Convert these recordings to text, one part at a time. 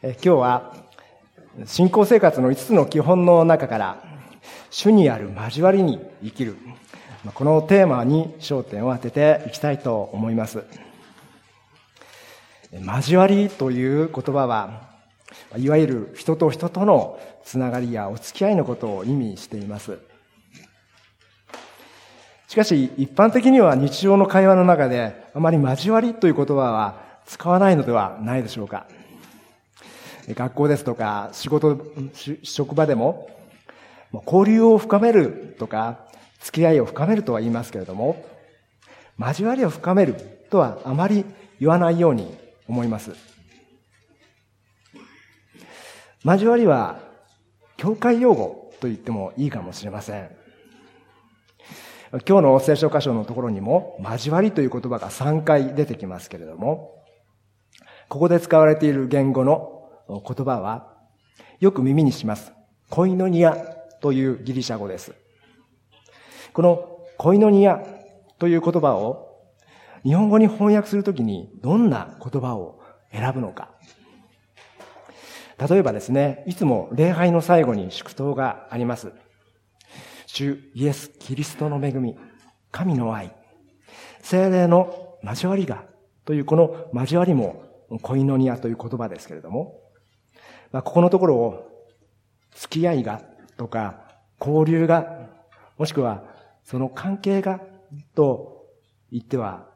今日は信仰生活の5つの基本の中から主にある交わりに生きる。このテーマに焦点を当てていきたいと思います。交わりという言葉はいわゆる人と人とのつながりやお付き合いのことを意味しています。しかし一般的には日常の会話の中であまり交わりという言葉は使わないのではないでしょうか。学校ですとか、仕事、職場でも、交流を深めるとか、付き合いを深めるとは言いますけれども、交わりを深めるとはあまり言わないように思います。交わりは、教会用語と言ってもいいかもしれません。今日の聖書箇所のところにも、交わりという言葉が3回出てきますけれども、ここで使われている言語の言葉は、よく耳にします。コイノニアというギリシャ語です。このコイノニアという言葉を日本語に翻訳するときにどんな言葉を選ぶのか。例えばですね、いつも礼拝の最後に祝祷があります。主イエス・キリストの恵み、神の愛、精霊の交わりがというこの交わりもコイノニアという言葉ですけれども、まあ、ここのところを、付き合いがとか、交流が、もしくは、その関係が、と言っては、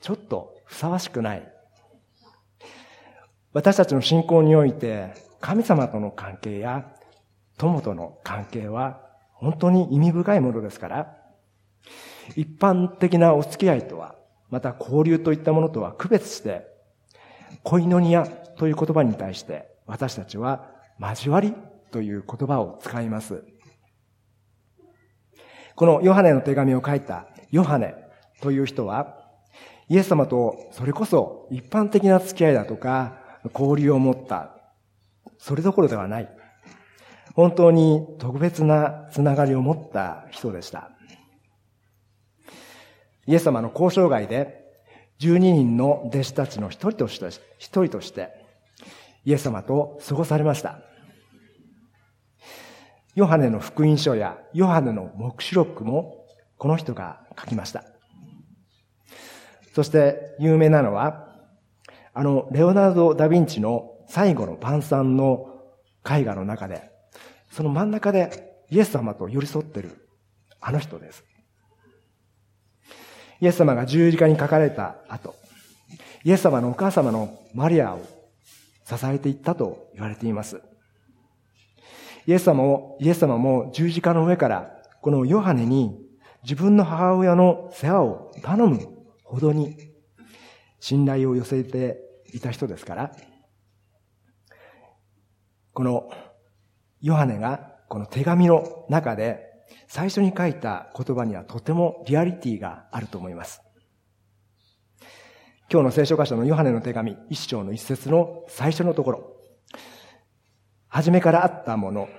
ちょっとふさわしくない。私たちの信仰において、神様との関係や、友との関係は、本当に意味深いものですから、一般的なお付き合いとは、また交流といったものとは区別して、コイノニアという言葉に対して、私たちは交わりという言葉を使います。このヨハネの手紙を書いたヨハネという人は、イエス様とそれこそ一般的な付き合いだとか、交流を持った、それどころではない。本当に特別なつながりを持った人でした。イエス様の交渉外で、12人の弟子たちの一人として、一人として、イエス様と過ごされました。ヨハネの福音書やヨハネの目視録もこの人が書きました。そして有名なのは、あの、レオナルド・ダ・ヴィンチの最後の晩餐の絵画の中で、その真ん中でイエス様と寄り添ってるあの人です。イエス様が十字架に書かれた後、イエス様のお母様のマリアを支えていったと言われています。イエス様も、イエス様も十字架の上から、このヨハネに自分の母親の世話を頼むほどに信頼を寄せていた人ですから、このヨハネがこの手紙の中で最初に書いた言葉にはとてもリアリティがあると思います。今日の聖書箇所のヨハネの手紙、一章の一節の最初のところ。初めからあったもの、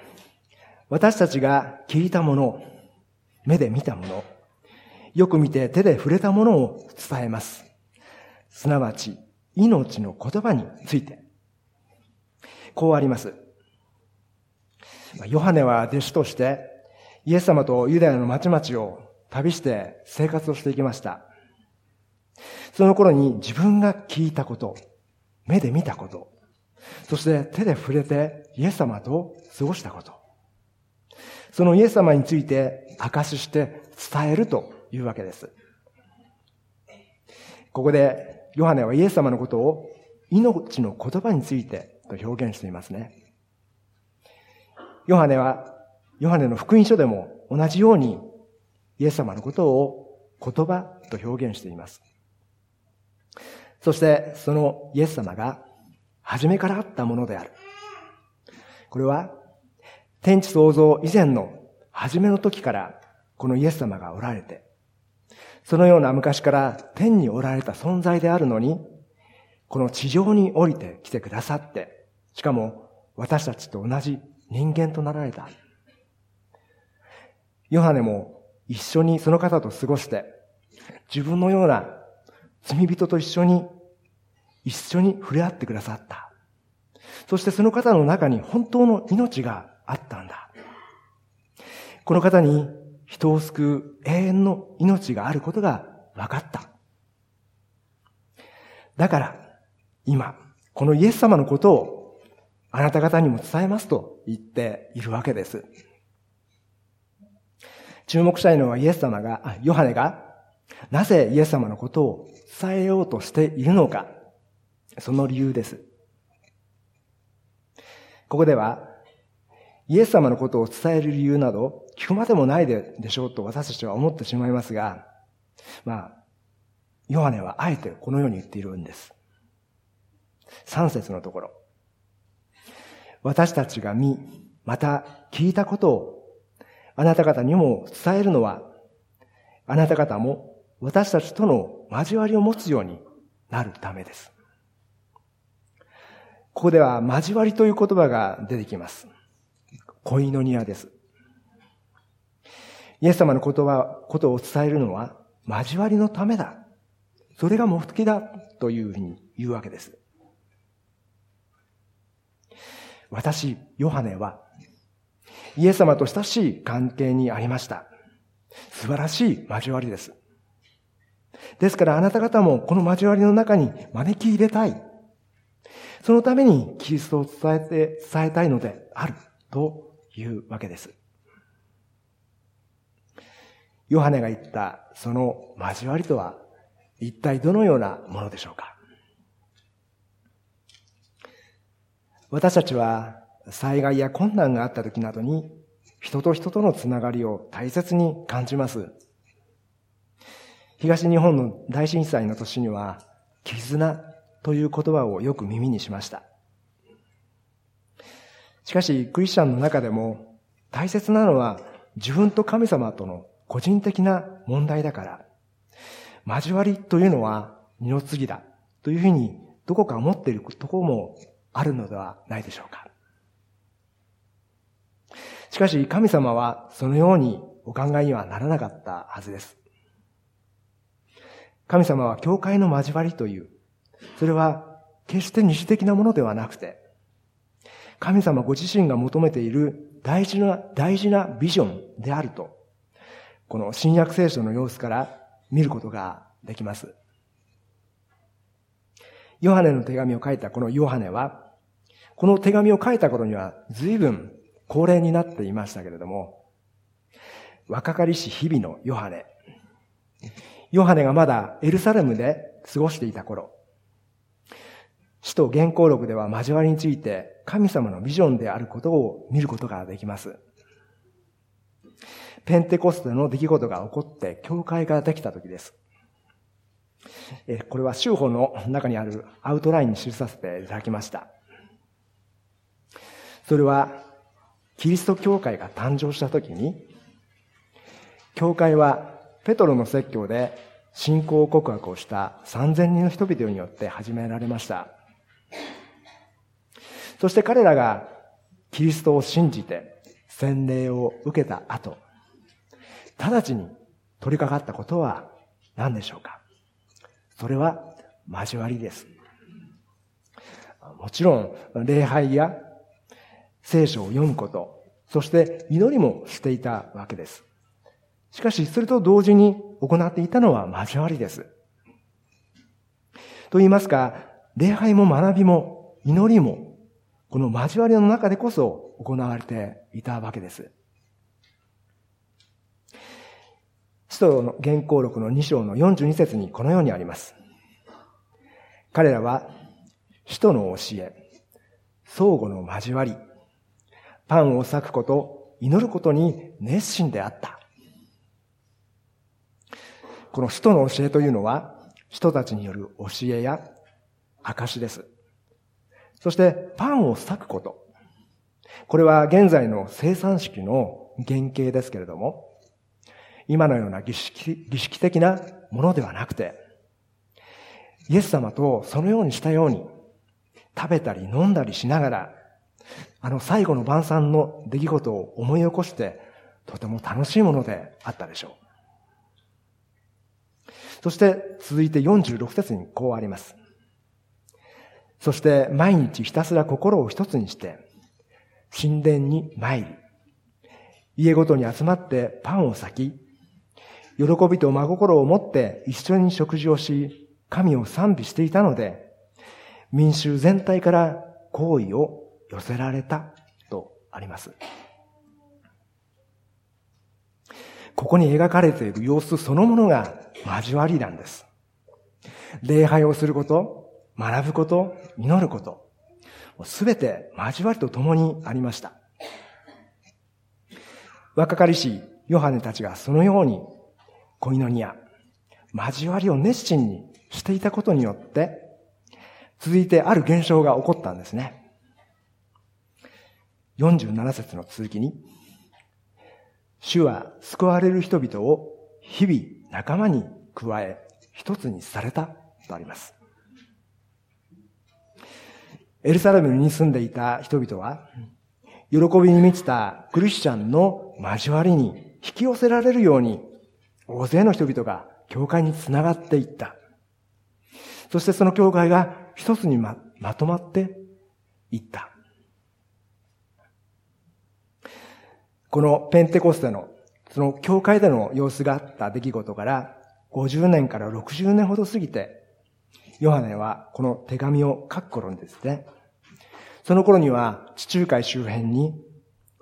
私たちが聞いたもの、目で見たもの、よく見て手で触れたものを伝えます。すなわち、命の言葉について。こうあります。ヨハネは弟子として、イエス様とユダヤの町々を旅して生活をしていきました。その頃に自分が聞いたこと、目で見たこと、そして手で触れてイエス様と過ごしたこと。そのイエス様について証しして伝えるというわけです。ここでヨハネはイエス様のことを命の言葉についてと表現していますね。ヨハネは、ヨハネの福音書でも同じようにイエス様のことを言葉と表現しています。そしてそのイエス様が初めからあったものである。これは天地創造以前の初めの時からこのイエス様がおられて、そのような昔から天におられた存在であるのに、この地上に降りてきてくださって、しかも私たちと同じ人間となられた。ヨハネも一緒にその方と過ごして、自分のような罪人と一緒に、一緒に触れ合ってくださった。そしてその方の中に本当の命があったんだ。この方に人を救う永遠の命があることが分かった。だから、今、このイエス様のことをあなた方にも伝えますと言っているわけです。注目したいのはイエス様が、あヨハネが、なぜイエス様のことを伝えようとしているのか、その理由です。ここでは、イエス様のことを伝える理由など、聞くまでもないでしょうと私たちは思ってしまいますが、まあ、ヨハネはあえてこのように言っているんです。三節のところ。私たちが見、また聞いたことをあなた方にも伝えるのは、あなた方も私たちとの交わりを持つようになるためです。ここでは交わりという言葉が出てきます。恋の庭です。イエス様の言葉、ことを伝えるのは交わりのためだ。それが目的だというふうに言うわけです。私、ヨハネは、イエス様と親しい関係にありました。素晴らしい交わりです。ですからあなた方もこの交わりの中に招き入れたい。そのためにキリストを伝えて、伝えたいのであるというわけです。ヨハネが言ったその交わりとは一体どのようなものでしょうか私たちは災害や困難があった時などに人と人とのつながりを大切に感じます。東日本の大震災の年には、絆という言葉をよく耳にしました。しかし、クリスチャンの中でも大切なのは自分と神様との個人的な問題だから、交わりというのは二の次だというふうにどこか思っているところもあるのではないでしょうか。しかし神様はそのようにお考えにはならなかったはずです。神様は教会の交わりという、それは決して二次的なものではなくて、神様ご自身が求めている大事な、大事なビジョンであると、この新約聖書の様子から見ることができます。ヨハネの手紙を書いたこのヨハネは、この手紙を書いた頃には随分高齢になっていましたけれども、若かりし日々のヨハネ。ヨハネがまだエルサレムで過ごしていた頃、使徒原稿録では交わりについて神様のビジョンであることを見ることができます。ペンテコステの出来事が起こって教会ができた時です。これは修法の中にあるアウトラインに記させていただきました。それは、キリスト教会が誕生した時に、教会はペトロの説教で信仰告白をした3000人の人々によって始められました。そして彼らがキリストを信じて洗礼を受けた後、直ちに取り掛かったことは何でしょうか？それは交わりです。もちろん、礼拝や聖書を読むこと、そして祈りもしていたわけです。しかし、それと同時に行っていたのは交わりです。と言いますか、礼拝も学びも祈りも、この交わりの中でこそ行われていたわけです。使徒の原稿録の2章の42節にこのようにあります。彼らは、使徒の教え、相互の交わり、パンを裂くこと、祈ることに熱心であった。この使徒の教えというのは、人たちによる教えや証です。そして、パンを裂くこと。これは現在の生産式の原型ですけれども、今のような儀式儀式的なものではなくて、イエス様とそのようにしたように、食べたり飲んだりしながら、あの最後の晩餐の出来事を思い起こして、とても楽しいものであったでしょう。そして続いて46節にこうあります。そして毎日ひたすら心を一つにして、神殿に参り、家ごとに集まってパンを裂き、喜びと真心を持って一緒に食事をし、神を賛美していたので、民衆全体から好意を寄せられたとあります。ここに描かれている様子そのものが交わりなんです。礼拝をすること、学ぶこと、祈ること、すべて交わりと共にありました。若かりしヨハネたちがそのように恋のニア、交わりを熱心にしていたことによって、続いてある現象が起こったんですね。47節の続きに、主は救われる人々を日々仲間に加え、一つにされたとあります。エルサレムに住んでいた人々は、喜びに満ちたクリスチャンの交わりに引き寄せられるように、大勢の人々が教会につながっていった。そしてその教会が一つにままとまっていった。このペンテコステの、その教会での様子があった出来事から50年から60年ほど過ぎて、ヨハネはこの手紙を書く頃にですね、その頃には地中海周辺に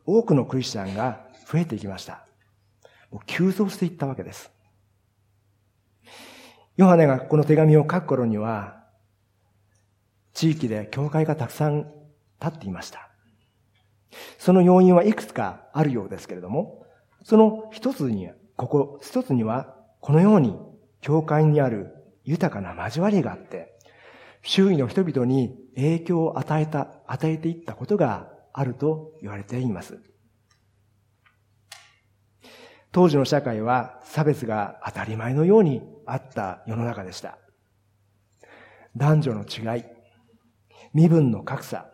多くのクリスチャンが増えていきました。もう急増していったわけです。ヨハネがこの手紙を書く頃には、地域で教会がたくさん立っていました。その要因はいくつかあるようですけれども、その一つに、ここ、一つには、このように、教会にある豊かな交わりがあって、周囲の人々に影響を与えた、与えていったことがあると言われています。当時の社会は差別が当たり前のようにあった世の中でした。男女の違い、身分の格差、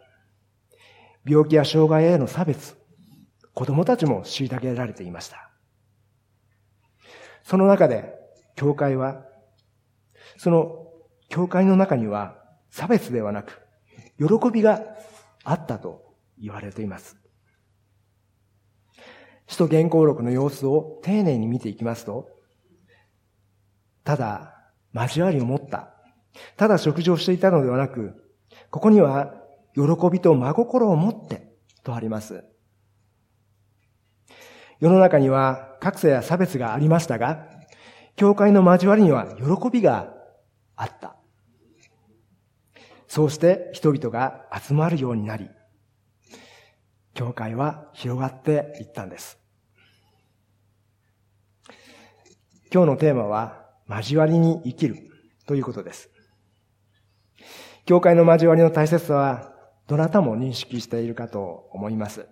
病気や障害への差別、子供たちも虐げられていました。その中で、教会は、その教会の中には差別ではなく、喜びがあったと言われています。使徒原稿録の様子を丁寧に見ていきますと、ただ、交わりを持った。ただ食事をしていたのではなく、ここには喜びと真心を持ってとあります。世の中には格差や差別がありましたが、教会の交わりには喜びがあった。そうして人々が集まるようになり、教会は広がっていったんです。今日のテーマは、交わりに生きるということです。教会の交わりの大切さは、どなたも認識しているかと思います。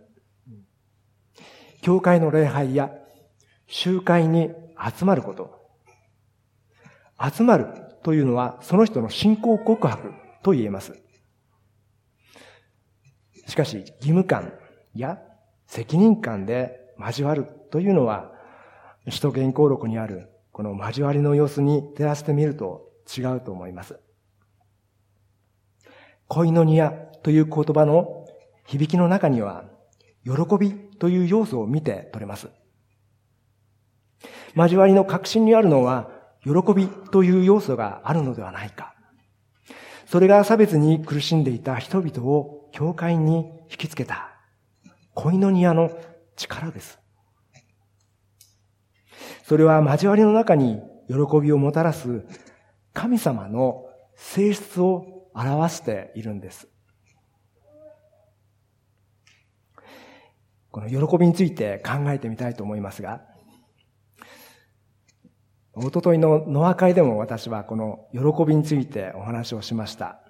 教会の礼拝や集会に集まること。集まるというのはその人の信仰告白と言えます。しかし義務感や責任感で交わるというのは使徒原稿録にあるこの交わりの様子に照らしてみると違うと思います。恋のニアという言葉の響きの中には、喜びという要素を見て取れます。交わりの核心にあるのは、喜びという要素があるのではないか。それが差別に苦しんでいた人々を教会に引きつけた、恋のニアの力です。それは交わりの中に喜びをもたらす神様の性質を表しているんです。この喜びについて考えてみたいと思いますが、おとといのノア会でも私はこの喜びについてお話をしました。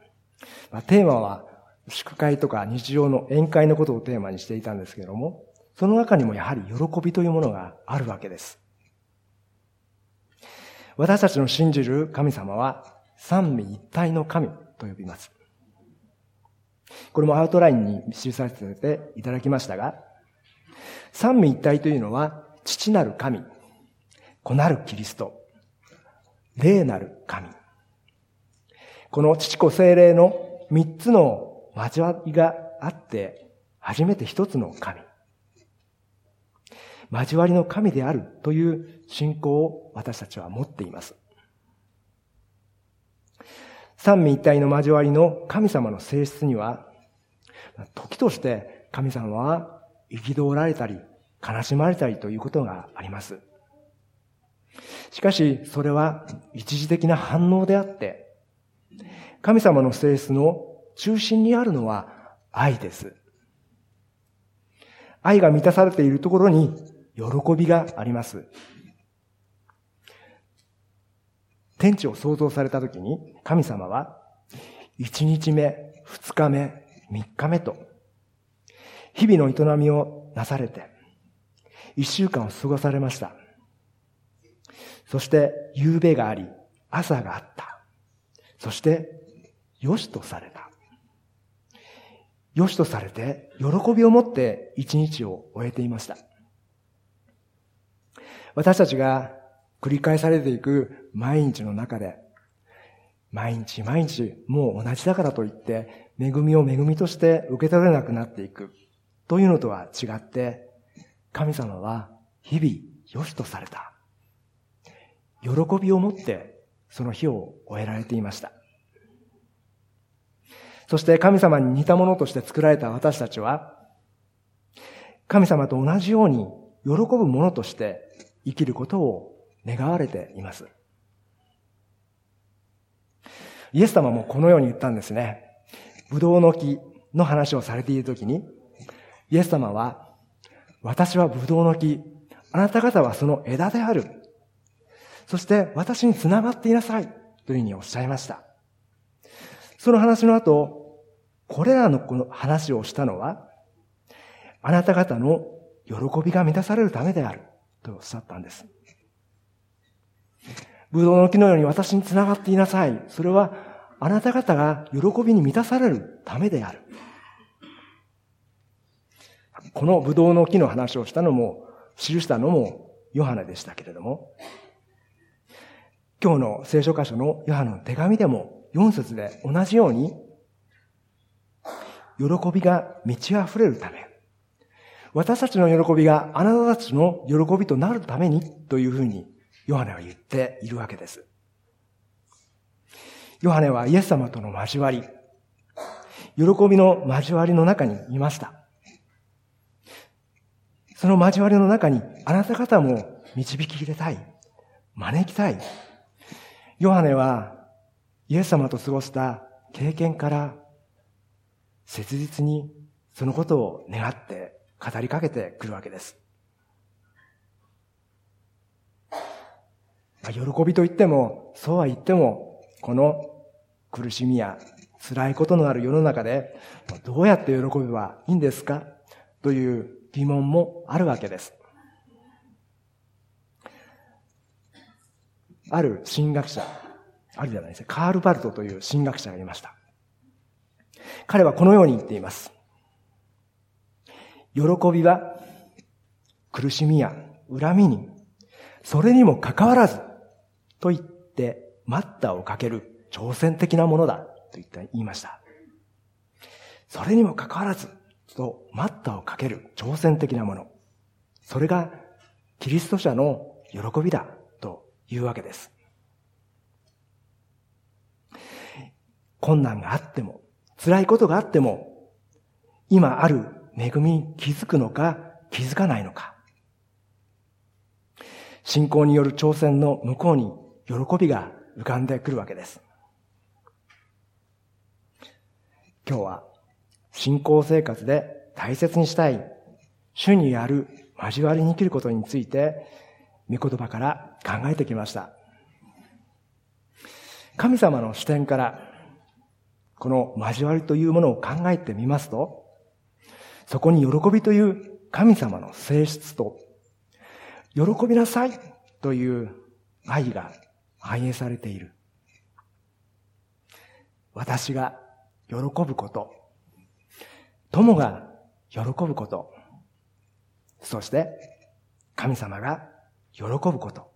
まあ、テーマは祝会とか日常の宴会のことをテーマにしていたんですけれども、その中にもやはり喜びというものがあるわけです。私たちの信じる神様は三位一体の神と呼びます。これもアウトラインに記させていただきましたが、三位一体というのは、父なる神、子なるキリスト、霊なる神。この父子精霊の三つの交わりがあって、初めて一つの神。交わりの神であるという信仰を私たちは持っています。三位一体の交わりの神様の性質には、時として神様は憤られたり、悲しまれたりということがあります。しかし、それは一時的な反応であって、神様の性質の中心にあるのは愛です。愛が満たされているところに喜びがあります。天地を創造されたときに神様は1日目、2日目、3日目と日々の営みをなされて1週間を過ごされました。そして夕べがあり、朝があった。そしてよしとされた。よしとされて喜びを持って一日を終えていました。私たちが繰り返されていく毎日の中で、毎日毎日もう同じだからといって、恵みを恵みとして受け取れなくなっていくというのとは違って、神様は日々良しとされた。喜びを持ってその日を終えられていました。そして神様に似たものとして作られた私たちは、神様と同じように喜ぶものとして生きることを願われています。イエス様もこのように言ったんですね。ブドウの木の話をされているときに、イエス様は、私はブドウの木、あなた方はその枝である。そして私につながっていなさい。というふうにおっしゃいました。その話の後、これらのこの話をしたのは、あなた方の喜びが満たされるためである。とおっしゃったんです。ブドウの木のように私につながっていなさい。それはあなた方が喜びに満たされるためである。このブドウの木の話をしたのも、記したのもヨハネでしたけれども、今日の聖書箇所のヨハネの手紙でも4節で同じように、喜びが満ち溢れるため、私たちの喜びがあなたたちの喜びとなるためにというふうにヨハネは言っているわけです。ヨハネはイエス様との交わり、喜びの交わりの中にいました。その交わりの中にあなた方も導き入れたい。招きたい。ヨハネはイエス様と過ごした経験から切実にそのことを願って語りかけてくるわけです。喜びと言っても、そうは言っても、この苦しみや辛いことのある世の中で、どうやって喜べばいいんですか？という疑問もあるわけです。ある神学者、あるじゃないですか、カール・バルトという神学者がいました。彼はこのように言っています。喜びは苦しみや恨みに、それにもかかわらず、と言って待ったをかける挑戦的なものだ、と言って言いました。それにもかかわらず、と待ったをかける挑戦的なもの。それがキリスト者の喜びだ、というわけです。困難があっても、辛いことがあっても、今ある恵みに気づくのか気づかないのか。信仰による挑戦の向こうに喜びが浮かんでくるわけです。今日は信仰生活で大切にしたい主にある交わりに生きることについて御言葉から考えてきました。神様の視点からこの交わりというものを考えてみますと、そこに喜びという神様の性質と、喜びなさいという愛が反映されている。私が喜ぶこと、友が喜ぶこと、そして神様が喜ぶこと。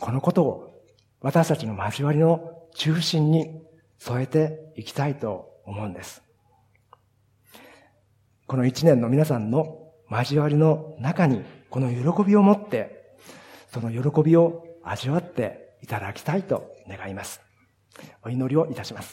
このことを私たちの交わりの中心に添えていきたいと思うんです。この一年の皆さんの交わりの中に、この喜びを持って、その喜びを味わっていただきたいと願います。お祈りをいたします。